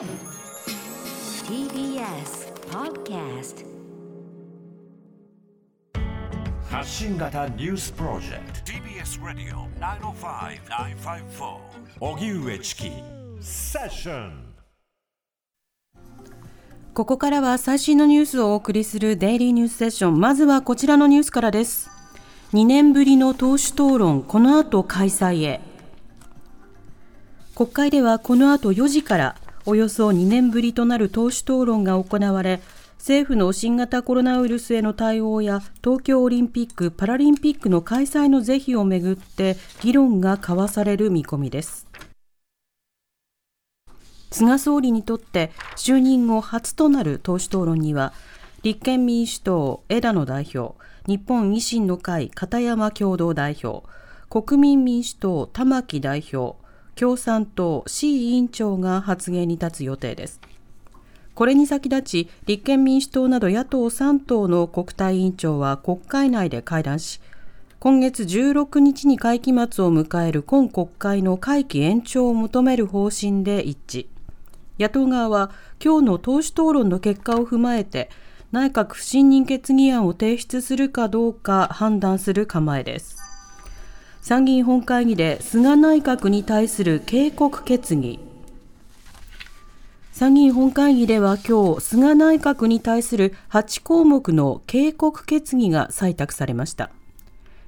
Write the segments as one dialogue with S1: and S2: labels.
S1: TBS Podcast
S2: 発信型ニュースプロジェクト TBS ラディオ905-954おぎゅうえちきセッション
S3: ここからは最新のニュースをお送りするデイリーニュースセッション。まずはこちらのニュースからです。2年ぶりの党首討論、この後開催へ。国会ではこの後4時からおよそ2年ぶりとなる党首討論が行われ、政府の新型コロナウイルスへの対応や東京オリンピック・パラリンピックの開催の是非をめぐって議論が交わされる見込みです。菅総理にとって就任後初となる党首討論には立憲民主党枝野代表日本維新の会片山共同代表国民民主党玉木代表共産党 C 委員長が発言に立つ予定です。これに先立ち立憲民主党など野党3党の国対委員長は国会内で会談し今月16日に会期末を迎える今国会の会期延長を求める方針で一致。野党側は今日の党首討論の結果を踏まえて内閣不信任決議案を提出するかどうか判断する構えです。参議院本会議で菅内閣に対する警告決議参議院本会議では今日菅内閣に対する8項目の警告決議が採択されました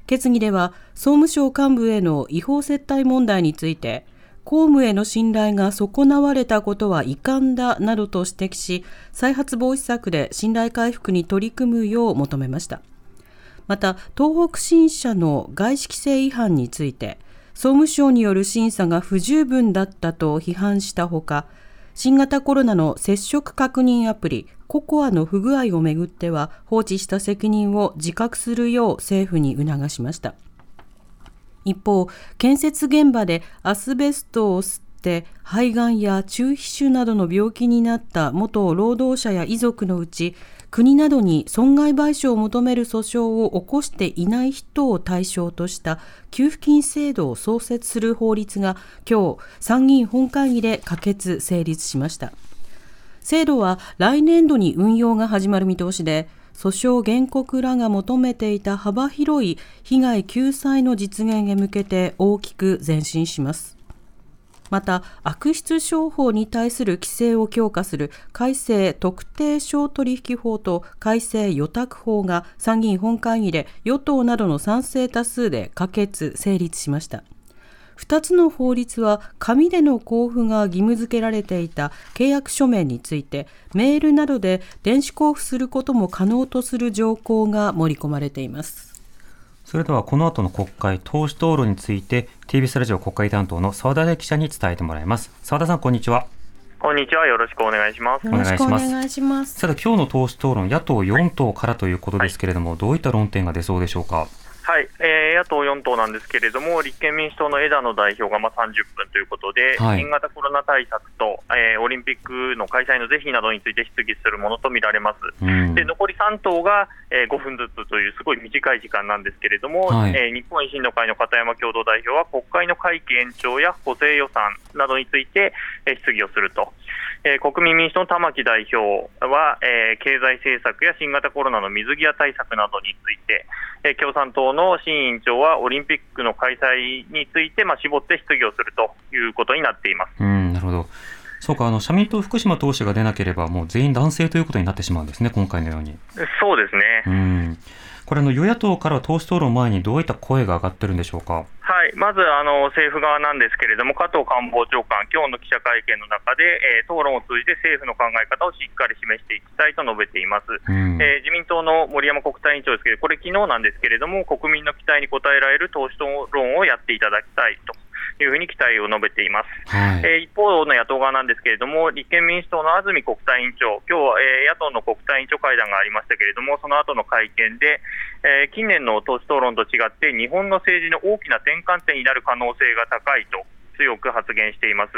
S3: 決議では総務省幹部への違法接待問題について公務への信頼が損なわれたことは遺憾だなどと指摘し、再発防止策で信頼回復に取り組むよう求めました。また、東北新社の外資規制違反について、総務省による審査が不十分だったと批判したほか、新型コロナの接触確認アプリ、ココアの不具合をめぐっては放置した責任を自覚するよう政府に促しました。一方、建設現場でアスベストを吸って肺がんや中皮腫などの病気になった元労働者や遺族のうち国などに損害賠償を求める訴訟を起こしていない人を対象とした給付金制度を創設する法律が今日参議院本会議で可決成立しました制度は来年度に運用が始まる見通しで訴訟原告らが求めていた幅広い被害救済の実現へ向けて大きく前進します。また悪質商法に対する規制を強化する改正特定商取引法と改正予託法が参議院本会議で与党などの賛成多数で可決成立しました。2つの法律は紙での交付が義務付けられていた契約書面についてメールなどで電子交付することも可能とする条項が盛り込まれています。
S4: それではこの後の国会党首討論について TBS ラジオ国会担当の澤田記者に伝えてもらいます澤田さんこんにちは
S5: こんにちは。よろしくお願いします。
S3: よろしくお願いします。
S4: さて、今日の党首討論、野党4党からということですけれども、はい、どういった論点が出そうでしょうか？
S5: はい、えー、野党4党なんですけれども、立憲民主党の枝野代表がまあ30分ということで、はい、新型コロナ対策と、えー、オリンピックの開催の是非などについて質疑するものとみられます、うん、で残り3党が、えー、5分ずつというすごい短い時間なんですけれども、はい、えー、日本維新の会の片山共同代表は、国会の会期延長や補正予算などについて、えー、質疑をすると。えー、国民民主党の玉木代表は、えー、経済政策や新型コロナの水際対策などについて、えー、共産党の新委員長はオリンピックの開催について、まあ、絞って質疑をするということになっています
S4: うんなるほどそうかあの社民党、福島党首が出なければ、もう全員男性ということになってしまうんですね、今回のように。
S5: そうですね
S4: うんこれの与野党から党首討論前にどういった声が上がってるんでしょうか？
S5: はい、まずあの政府側なんですけれども、加藤官房長官、今日の記者会見の中で、えー、討論を通じて政府の考え方をしっかり示していきたいと述べています、うん、えー、自民党の森山国対委員長ですけど、これ、昨日なんですけれども、国民の期待に応えられる党首討論をやっていただきたいと。いうふうに期待を述べています、はい、えー、一方の野党側なんですけれども、立憲民主党の安住国対委員長、今日は、えー、野党の国対委員長会談がありましたけれども、その後の会見で、えー、近年の党首討論と違って、日本の政治の大きな転換点になる可能性が高いと強く発言しています。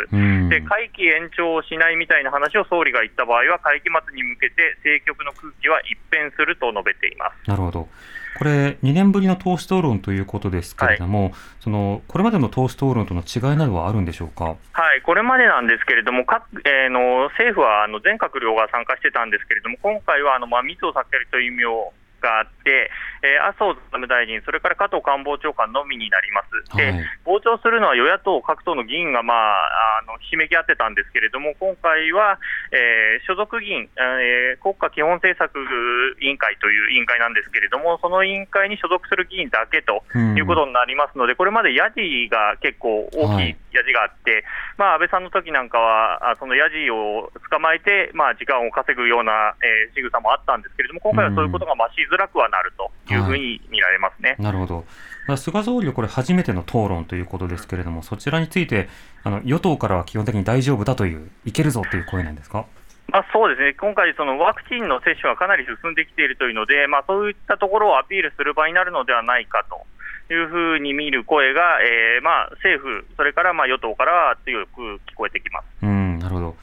S5: で会期延長をしないみたいな話を総理が言った場合は、会期末に向けて政局の空気は一変すると述べています。
S4: なるほどこれ、2年ぶりの党首討論ということですけれども、はい、そのこれまでの党首討論との違いなどはあるんでしょうか？
S5: はい、これまでなんですけれども、各えー、の政府はあの全閣僚が参加してたんですけれども、今回はあの、まあ、密を避けるという意味をがあって、えー、麻生財務大臣、それから加藤官房長官のみになります。で、はい、傍聴するのは与野党各党の議員が、まあ、あのひしめき合ってたんですけれども、今回は、えー、所属議員、えー、国家基本政策委員会という委員会なんですけれども、その委員会に所属する議員だけということになりますので、うん、これまでヤジが結構大きいヤジがあって、はい、まあ、安倍さんの時なんかは、そのヤジを捕まえて、まあ、時間を稼ぐような、えー、仕草もあったんですけれども、今回はそういうことが増しづらくはなるというふうに見られますね。はい、
S4: なるほど。菅総理はこれ初めての討論ということですけれども、そちらについてあの与党からは基本的に大丈夫だという、いけるぞという声なんですか？
S5: まあ、そうですね、今回、そのワクチンの接種がかなり進んできているというので、まあ、そういったところをアピールする場になるのではないかというふうに見る声が、えー、まあ政府、それからまあ与党からは強く聞こえてきます。
S4: うんなるほど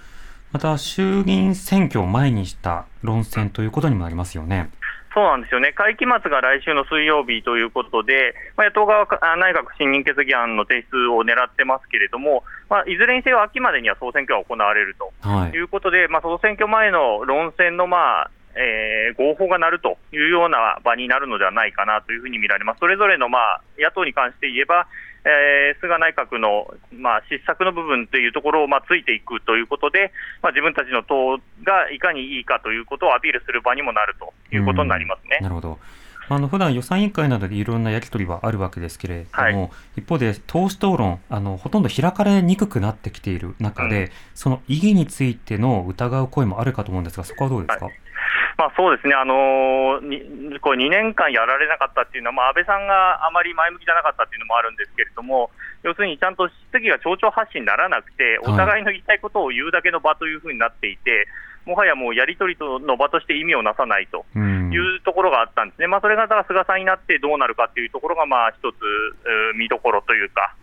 S4: また衆議院選挙を前にした論戦ということにもなりますよね。
S5: そうなんですよね、会期末が来週の水曜日ということで、まあ、野党側は内閣不信任決議案の提出を狙ってますけれども、まあ、いずれにせよ秋までには総選挙が行われるということで、はい、まあ、総選挙前の論戦の、まあえー、合法がなるというような場になるのではないかなというふうに見られます。それぞれの、まあ、野党に関して言えば、えー、菅内閣の、まあ、失策の部分というところを、まあ、ついていくということで、まあ、自分たちの党がいかにいいかということをアピールする場にもなるということになりますね。
S4: なるほどあの普段予算委員会などでいろんなやり取りはあるわけですけれども、はい、一方で党首討論あの、ほとんど開かれにくくなってきている中で、うん、その意義についての疑う声もあるかと思うんですが、そこはどうですか？はい
S5: まあ、そうですね、あのー、こう2年間やられなかったっていうのは、まあ、安倍さんがあまり前向きじゃなかったっていうのもあるんですけれども、要するにちゃんと質疑が町長発信にならなくて、お互いの言いたいことを言うだけの場というふうになっていて、もはやもうやり取りの場として意味をなさないというところがあったんですね、まあ、それがだから菅さんになってどうなるかというところが、まあ一つ見どころというか、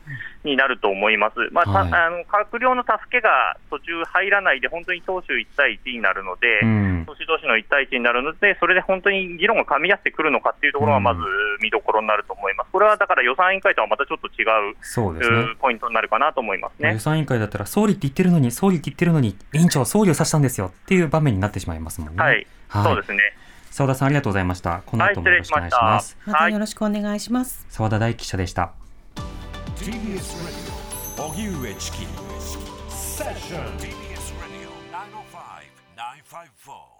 S5: になると思います、まあ、はい、あの閣僚の助けが途中入らないで、本当に党首1対1になるので、党首同士の1対1になるので、それで本当に議論が噛み合ってくるのかっていうところがまず見どころになると思います、これはだから予算委員会とはまたちょっと違うそうです、ね、ポイントになるかなと思いますね。
S4: 予算委員会だったら、総理って言ってるのに、総理って言ってるのに、委員長、総理を指したんですよっていう場面になってしまいますもんね。
S5: はい、はい、そうですね。
S4: 澤田さんありがとうございました。この後もよろしくお願いします。
S3: またよろしくお願いします。
S4: 澤田大記者でした。
S2: TBS Radio おぎゅうえちきセッション TBS ラディオ905-954